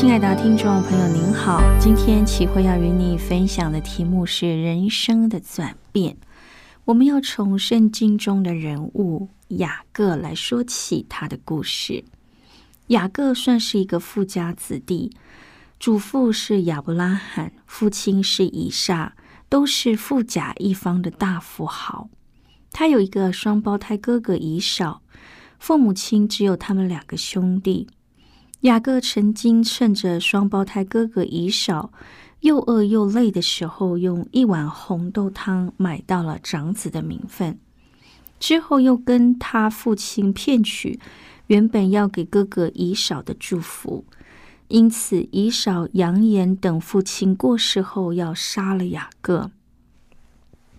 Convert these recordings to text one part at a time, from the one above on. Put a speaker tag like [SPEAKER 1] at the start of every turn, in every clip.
[SPEAKER 1] 亲爱的听众朋友，您好，今天启慧要与你分享的题目是人生的转变。我们要从圣经中的人物雅各来说起他的故事。雅各算是一个富家子弟，祖父是亚伯拉罕，父亲是以撒，都是富甲一方的大富豪。他有一个双胞胎哥哥以扫，父母亲只有他们两个兄弟。雅各曾经趁着双胞胎哥哥以少。又饿又累的时候，用一碗红豆汤买到了长子的名分。之后又跟他父亲骗取原本要给哥哥以少的祝福，因此以少扬言等父亲过世后要杀了雅各。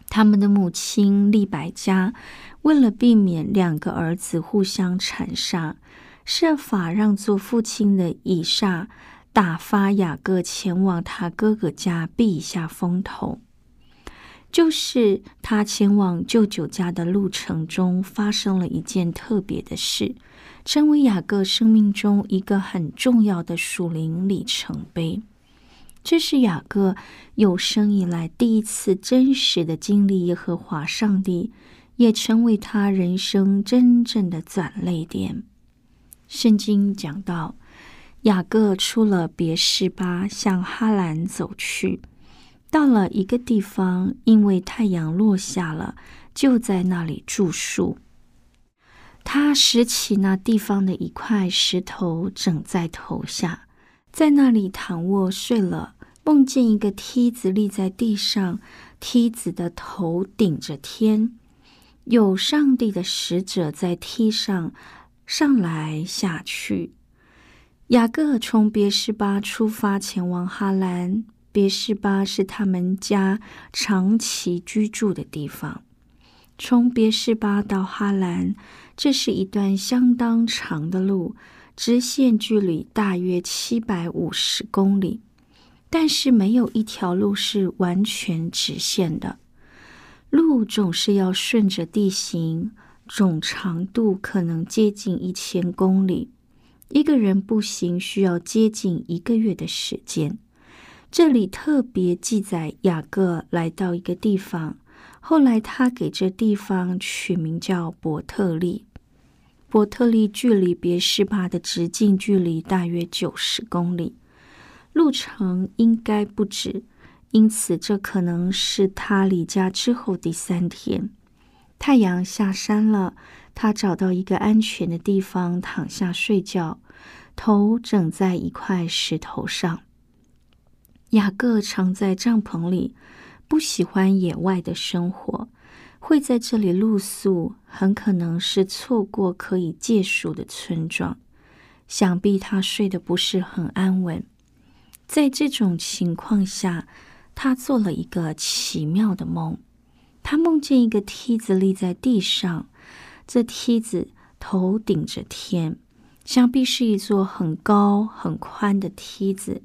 [SPEAKER 1] 他们的母亲利百加为了避免两个儿子互相残杀，设法让做父亲的以撒。打发雅各前往他哥哥家避一下风头，就是他前往舅舅家的路程中发生了一件特别的事，成为雅各生命中一个很重要的属灵里程碑。这是雅各有生以来第一次真实的经历耶和华上帝，也成为他人生真正的转泪点。圣经讲到。雅各出了别是巴，向哈兰走去。到了一个地方，因为太阳落下了，就在那里住宿。他拾起那地方的一块石头，枕在头下，在那里躺卧睡了。梦见一个梯子立在地上，梯子的头顶着天，有上帝的使者在梯上上来下去。雅各从别是巴出发，前往哈兰。别是巴是他们家长期居住的地方。从别是巴到哈兰，这是一段相当长的路，直线距离大约七百五十公里。但是没有一条路是完全直线的，路总是要顺着地形，总长度可能接近一千公里。一个人步行需要接近一个月的时间。这里特别记载雅各来到一个地方，后来他给这地方取名叫伯特利。伯特利距离别是巴的直径距离大约九十公里，路程应该不止，因此这可能是他离家之后第三天。太阳下山了。他找到一个安全的地方躺下睡觉，头枕在一块石头上。雅各常在帐篷里，不喜欢野外的生活，会在这里露宿，很可能是错过可以借宿的村庄。想必他睡得不是很安稳。在这种情况下，他做了一个奇妙的梦。他梦见一个梯子立在地上。这梯子头顶着天，想必是一座很高很宽的梯子，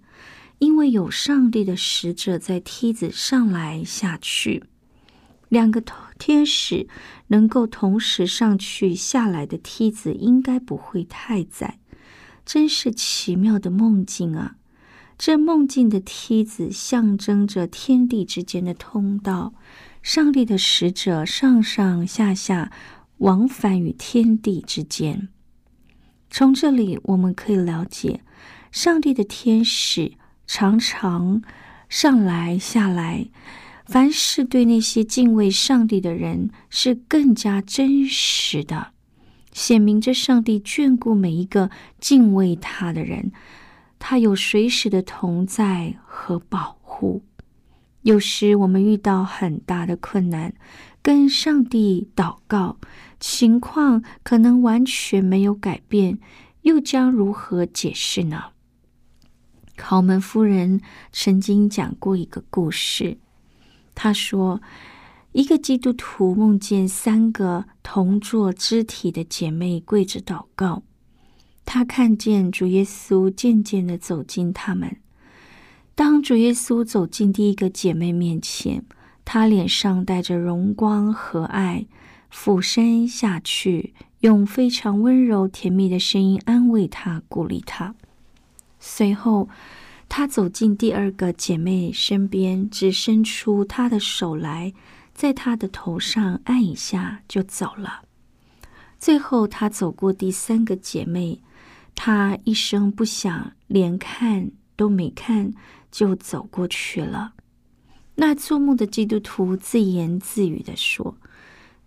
[SPEAKER 1] 因为有上帝的使者在梯子上来下去。两个天使能够同时上去下来的梯子，应该不会太窄。真是奇妙的梦境啊！这梦境的梯子象征着天地之间的通道，上帝的使者上上下下。往返于天地之间。从这里我们可以了解，上帝的天使常常上来下来，凡是对那些敬畏上帝的人是更加真实的，显明着上帝眷顾每一个敬畏他的人，他有随时的同在和保护。有时我们遇到很大的困难，跟上帝祷告，情况可能完全没有改变，又将如何解释呢？考门夫人曾经讲过一个故事，她说，一个基督徒梦见三个同坐肢体的姐妹跪着祷告，她看见主耶稣渐渐的走进他们。当主耶稣走进第一个姐妹面前，他脸上带着荣光和爱，俯身下去，用非常温柔甜蜜的声音安慰她、鼓励她。随后，他走进第二个姐妹身边，只伸出他的手来，在她的头上按一下，就走了。最后，他走过第三个姐妹，他一声不响，连看都没看。就走过去了。那做梦的基督徒自言自语的说：“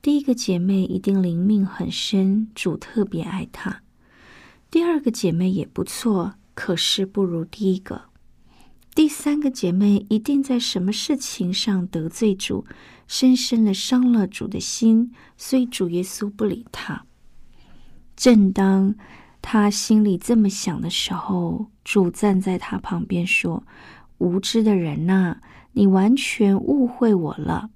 [SPEAKER 1] 第一个姐妹一定灵命很深，主特别爱她。第二个姐妹也不错，可是不如第一个。第三个姐妹一定在什么事情上得罪主，深深的伤了主的心，所以主耶稣不理她。正当他心里这么想的时候，主站在他旁边说。”无知的人呐，你完全误会我了。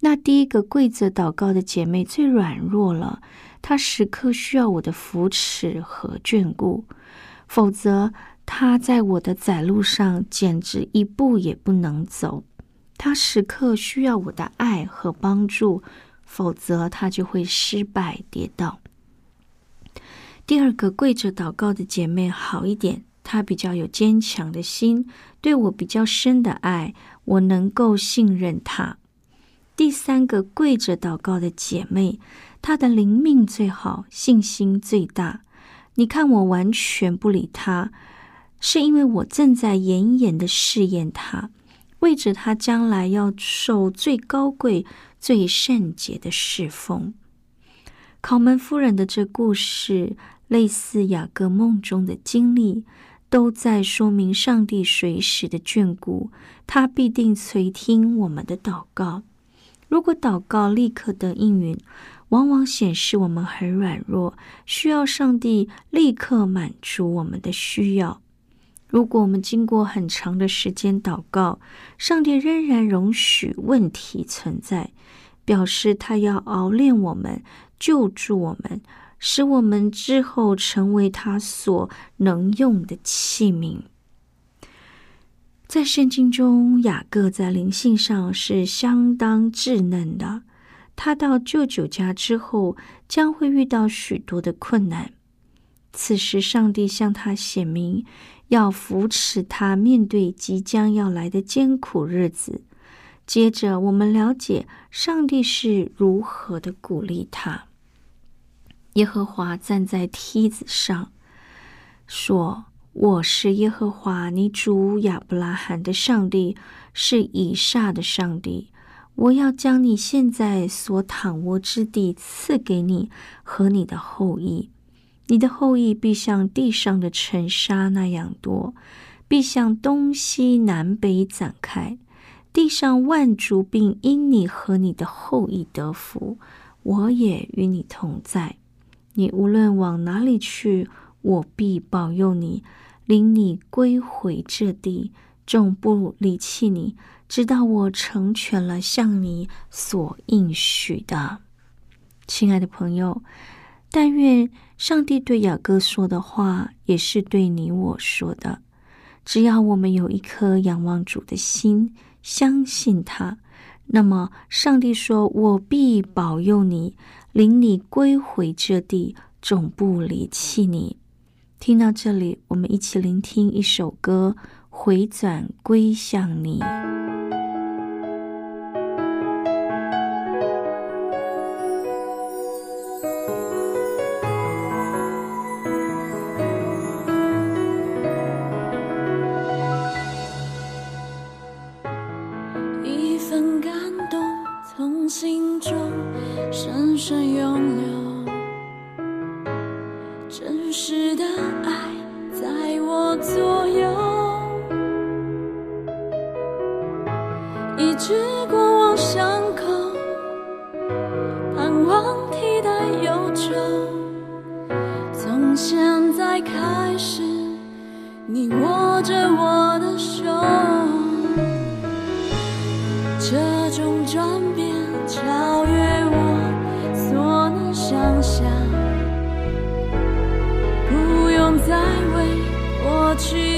[SPEAKER 1] 那第一个跪着祷告的姐妹最软弱了，她时刻需要我的扶持和眷顾，否则她在我的窄路上简直一步也不能走。她时刻需要我的爱和帮助，否则她就会失败跌倒。第二个跪着祷告的姐妹好一点。他比较有坚强的心，对我比较深的爱，我能够信任他。第三个跪着祷告的姐妹，她的灵命最好，信心最大。你看我完全不理她，是因为我正在严严的试验她，为着她将来要受最高贵、最圣洁的侍奉。考门夫人的这故事，类似雅各梦中的经历。都在说明上帝随时的眷顾，他必定垂听我们的祷告。如果祷告立刻得应允，往往显示我们很软弱，需要上帝立刻满足我们的需要。如果我们经过很长的时间祷告，上帝仍然容许问题存在，表示他要熬炼我们，救助我们。使我们之后成为他所能用的器皿。在圣经中，雅各在灵性上是相当稚嫩的。他到舅舅家之后，将会遇到许多的困难。此时，上帝向他显明，要扶持他面对即将要来的艰苦日子。接着，我们了解上帝是如何的鼓励他。耶和华站在梯子上，说：“我是耶和华，你主亚伯拉罕的上帝，是以撒的上帝。我要将你现在所躺卧之地赐给你和你的后裔。你的后裔必像地上的尘沙那样多，必向东西南北展开。地上万族并因你和你的后裔得福。我也与你同在。”你无论往哪里去，我必保佑你，领你归回这地，众不离弃你，直到我成全了向你所应许的。亲爱的朋友，但愿上帝对雅各说的话，也是对你我说的。只要我们有一颗仰望主的心，相信他，那么上帝说：“我必保佑你。”领你归回这地，总不离弃你。听到这里，我们一起聆听一首歌，《回转归向你》。
[SPEAKER 2] 过去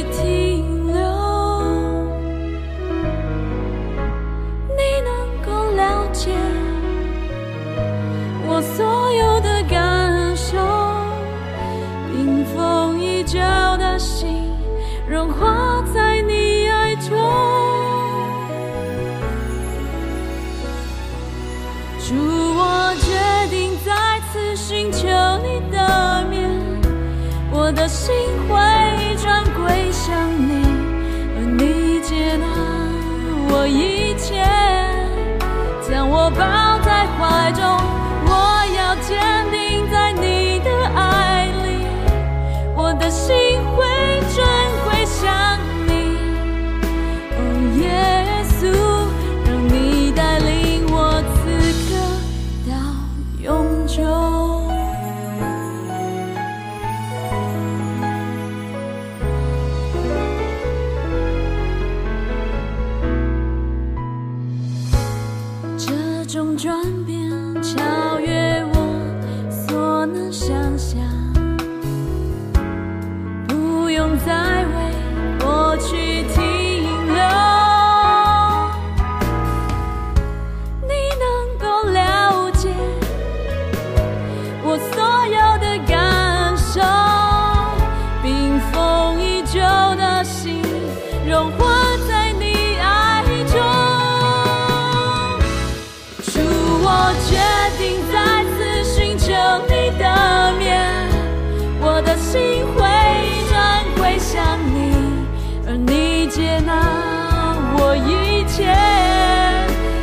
[SPEAKER 2] 一切，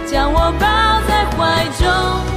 [SPEAKER 2] 将我抱在怀中。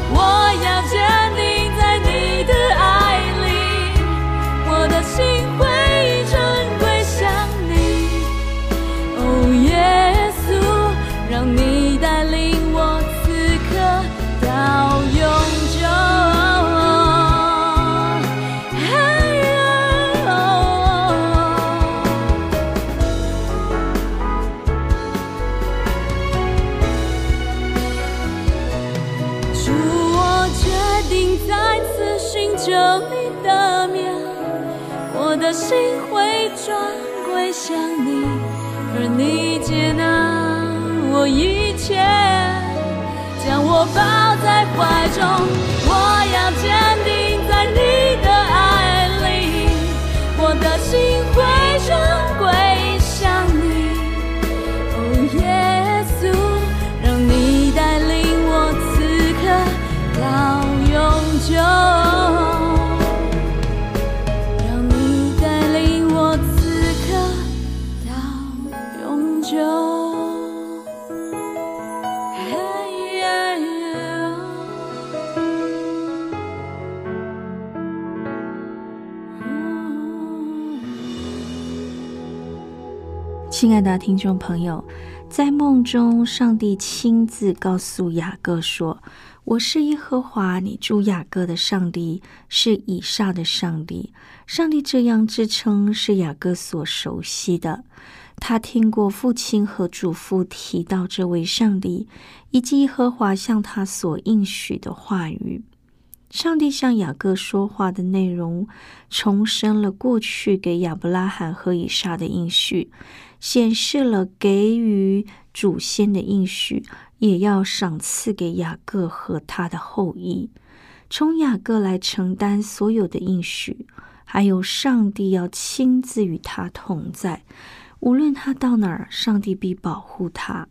[SPEAKER 2] 抱在怀中。
[SPEAKER 1] 亲爱的听众朋友，在梦中，上帝亲自告诉雅各说：“我是耶和华你住雅各的上帝，是以撒的上帝。”上帝这样自称是雅各所熟悉的。他听过父亲和祖父提到这位上帝，以及耶和华向他所应许的话语。上帝向雅各说话的内容，重申了过去给亚伯拉罕和以撒的应许，显示了给予祖先的应许，也要赏赐给雅各和他的后裔，从雅各来承担所有的应许，还有上帝要亲自与他同在，无论他到哪儿，上帝必保护他。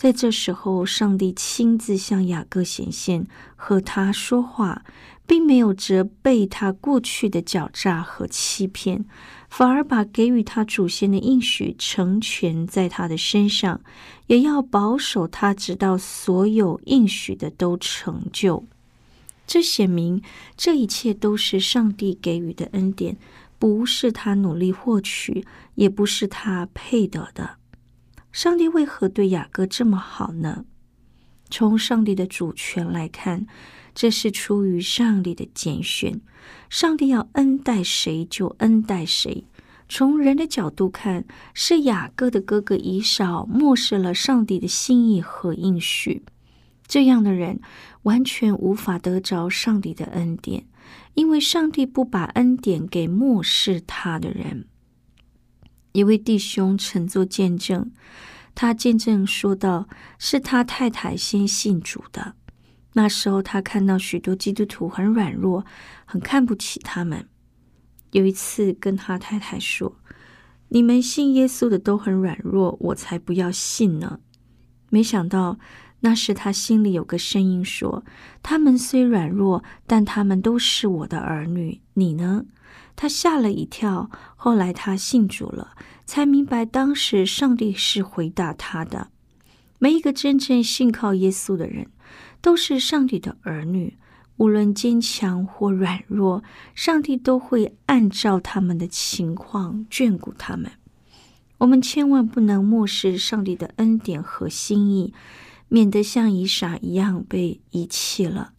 [SPEAKER 1] 在这时候，上帝亲自向雅各显现，和他说话，并没有责备他过去的狡诈和欺骗，反而把给予他祖先的应许成全在他的身上，也要保守他，直到所有应许的都成就。这显明这一切都是上帝给予的恩典，不是他努力获取，也不是他配得的。上帝为何对雅各这么好呢？从上帝的主权来看，这是出于上帝的拣选。上帝要恩待谁就恩待谁。从人的角度看，是雅各的哥哥以扫漠视了上帝的心意和应许。这样的人完全无法得着上帝的恩典，因为上帝不把恩典给漠视他的人。一位弟兄曾做见证，他见证说道：“是他太太先信主的。那时候他看到许多基督徒很软弱，很看不起他们。有一次跟他太太说：‘你们信耶稣的都很软弱，我才不要信呢。’没想到。”那时他心里有个声音说：“他们虽软弱，但他们都是我的儿女。你呢？”他吓了一跳。后来他信主了，才明白当时上帝是回答他的。每一个真正信靠耶稣的人，都是上帝的儿女。无论坚强或软弱，上帝都会按照他们的情况眷顾他们。我们千万不能漠视上帝的恩典和心意。免得像以撒一样被遗弃了。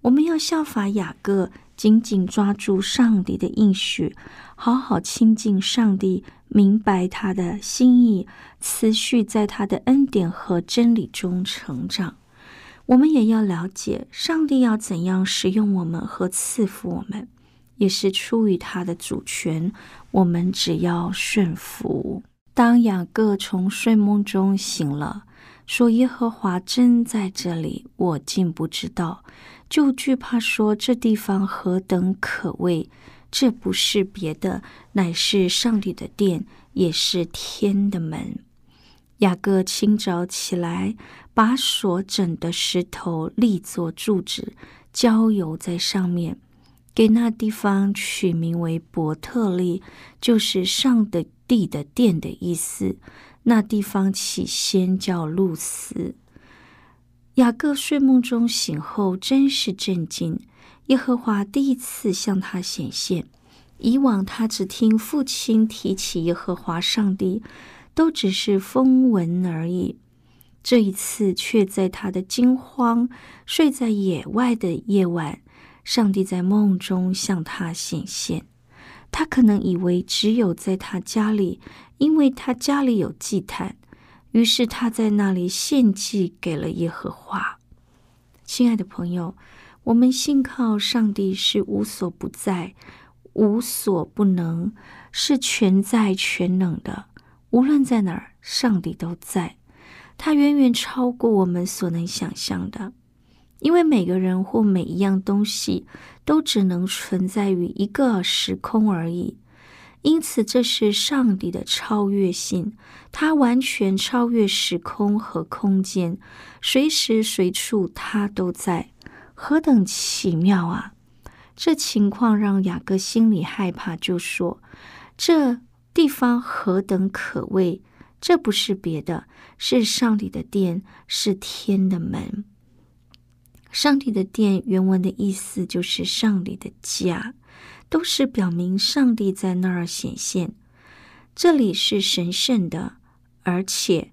[SPEAKER 1] 我们要效法雅各，紧紧抓住上帝的应许，好好亲近上帝，明白他的心意，持续在他的恩典和真理中成长。我们也要了解上帝要怎样使用我们和赐福我们，也是出于他的主权。我们只要顺服。当雅各从睡梦中醒了。说耶和华真在这里，我竟不知道，就惧怕说这地方何等可畏！这不是别的，乃是上帝的殿，也是天的门。雅各清早起来，把所整的石头立作柱子，浇油在上面，给那地方取名为伯特利，就是上帝的殿的意思。那地方起先叫露丝。雅各睡梦中醒后，真是震惊。耶和华第一次向他显现。以往他只听父亲提起耶和华上帝，都只是风闻而已。这一次却在他的惊慌、睡在野外的夜晚，上帝在梦中向他显现。他可能以为只有在他家里。因为他家里有祭坛，于是他在那里献祭给了耶和华。亲爱的朋友，我们信靠上帝是无所不在、无所不能，是全在全能的。无论在哪儿，上帝都在。他远远超过我们所能想象的。因为每个人或每一样东西都只能存在于一个时空而已。因此，这是上帝的超越性，他完全超越时空和空间，随时随处他都在，何等奇妙啊！这情况让雅各心里害怕，就说：“这地方何等可畏！这不是别的，是上帝的殿，是天的门。上帝的殿原文的意思就是上帝的家。”都是表明上帝在那儿显现，这里是神圣的，而且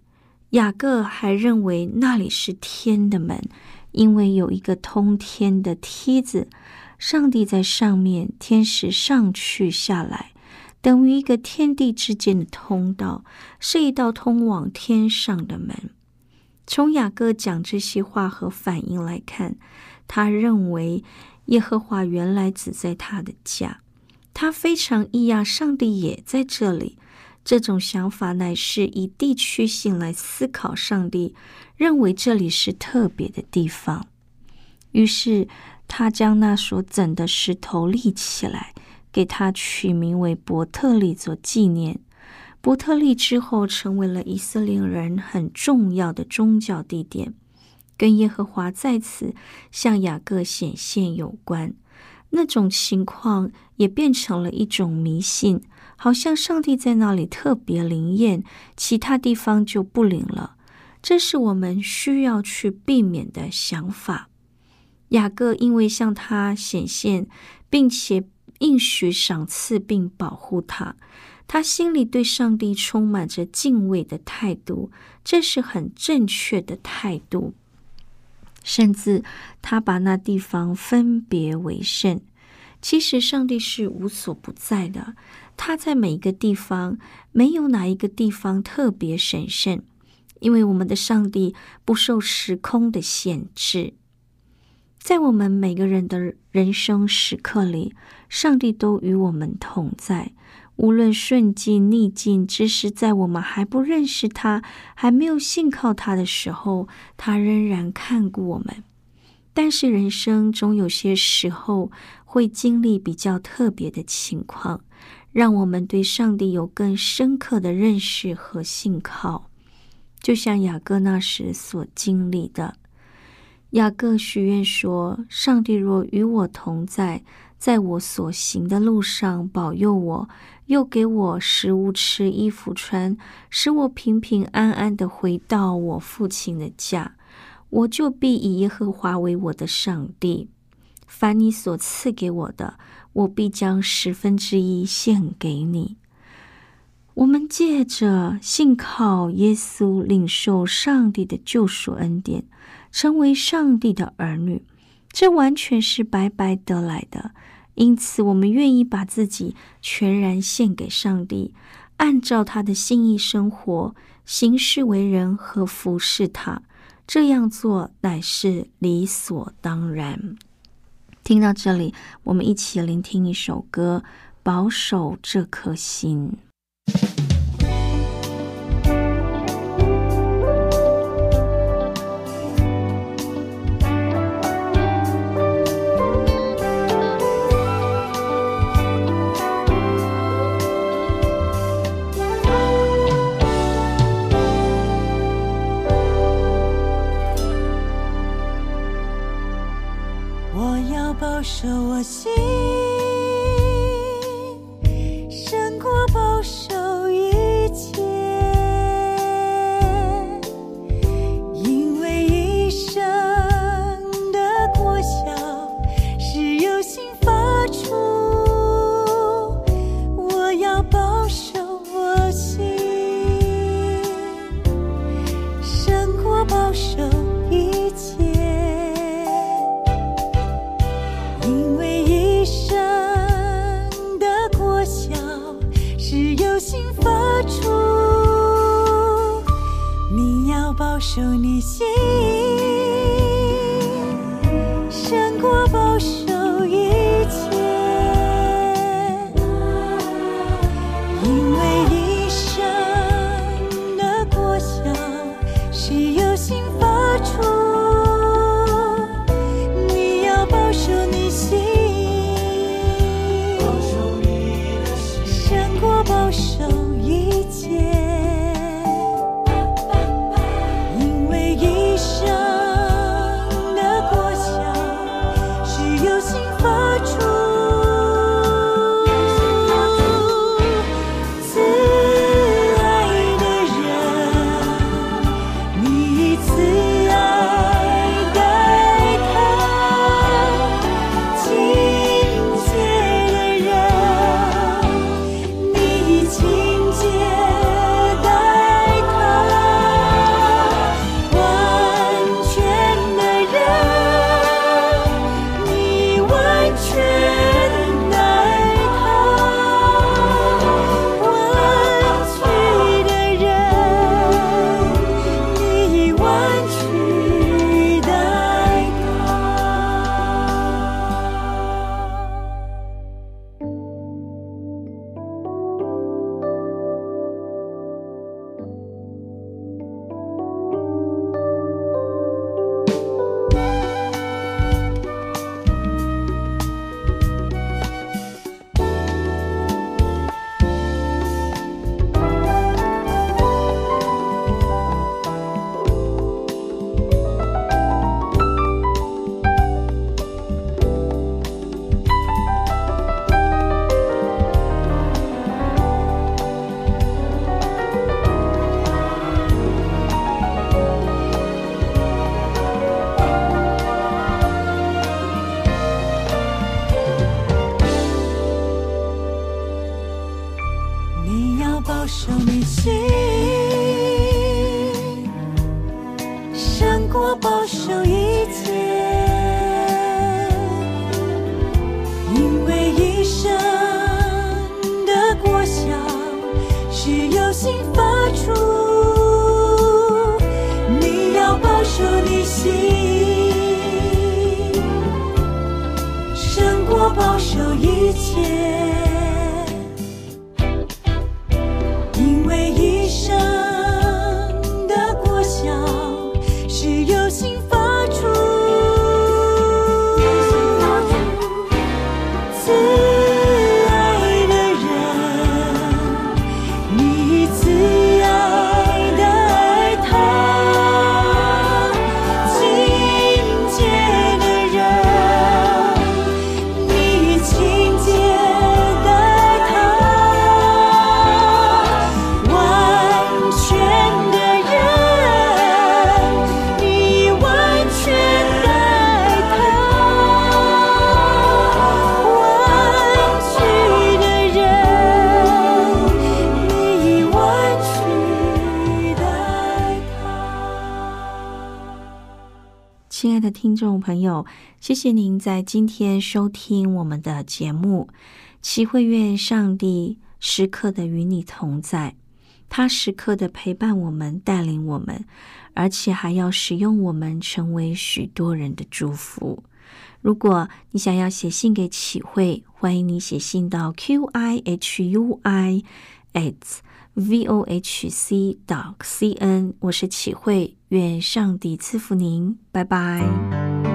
[SPEAKER 1] 雅各还认为那里是天的门，因为有一个通天的梯子，上帝在上面，天使上去下来，等于一个天地之间的通道，是一道通往天上的门。从雅各讲这些话和反应来看，他认为。耶和华原来只在他的家，他非常异样，上帝也在这里。这种想法乃是以地区性来思考上帝，认为这里是特别的地方。于是他将那所整的石头立起来，给他取名为伯特利做纪念。伯特利之后成为了以色列人很重要的宗教地点。跟耶和华在此向雅各显现有关，那种情况也变成了一种迷信，好像上帝在那里特别灵验，其他地方就不灵了。这是我们需要去避免的想法。雅各因为向他显现，并且应许赏赐并保护他，他心里对上帝充满着敬畏的态度，这是很正确的态度。甚至他把那地方分别为圣。其实上帝是无所不在的，他在每一个地方，没有哪一个地方特别神圣，因为我们的上帝不受时空的限制。在我们每个人的人生时刻里，上帝都与我们同在，无论顺境逆境，只是在我们还不认识他、还没有信靠他的时候，他仍然看顾我们。但是人生总有些时候会经历比较特别的情况，让我们对上帝有更深刻的认识和信靠。就像雅各那时所经历的，雅各许愿说：“上帝若与我同在，在我所行的路上保佑我，又给我食物吃、衣服穿，使我平平安安的回到我父亲的家。”我就必以耶和华为我的上帝，凡你所赐给我的，我必将十分之一献给你。我们借着信靠耶稣，领受上帝的救赎恩典，成为上帝的儿女，这完全是白白得来的。因此，我们愿意把自己全然献给上帝，按照他的心意生活、行事为人和服侍他。这样做乃是理所当然。听到这里，我们一起聆听一首歌，《保守这颗心》。着
[SPEAKER 3] 我心。心，胜过保守一切，因为一生的果效是由心发出，你要保守你心，胜过保守一切。
[SPEAKER 1] 朋友，谢谢您在今天收听我们的节目。祈会愿上帝时刻的与你同在，他时刻的陪伴我们，带领我们，而且还要使用我们成为许多人的祝福。如果你想要写信给启会，欢迎你写信到 q i h u i at v o h c dot c n。我是启慧，愿上帝赐福您，拜拜。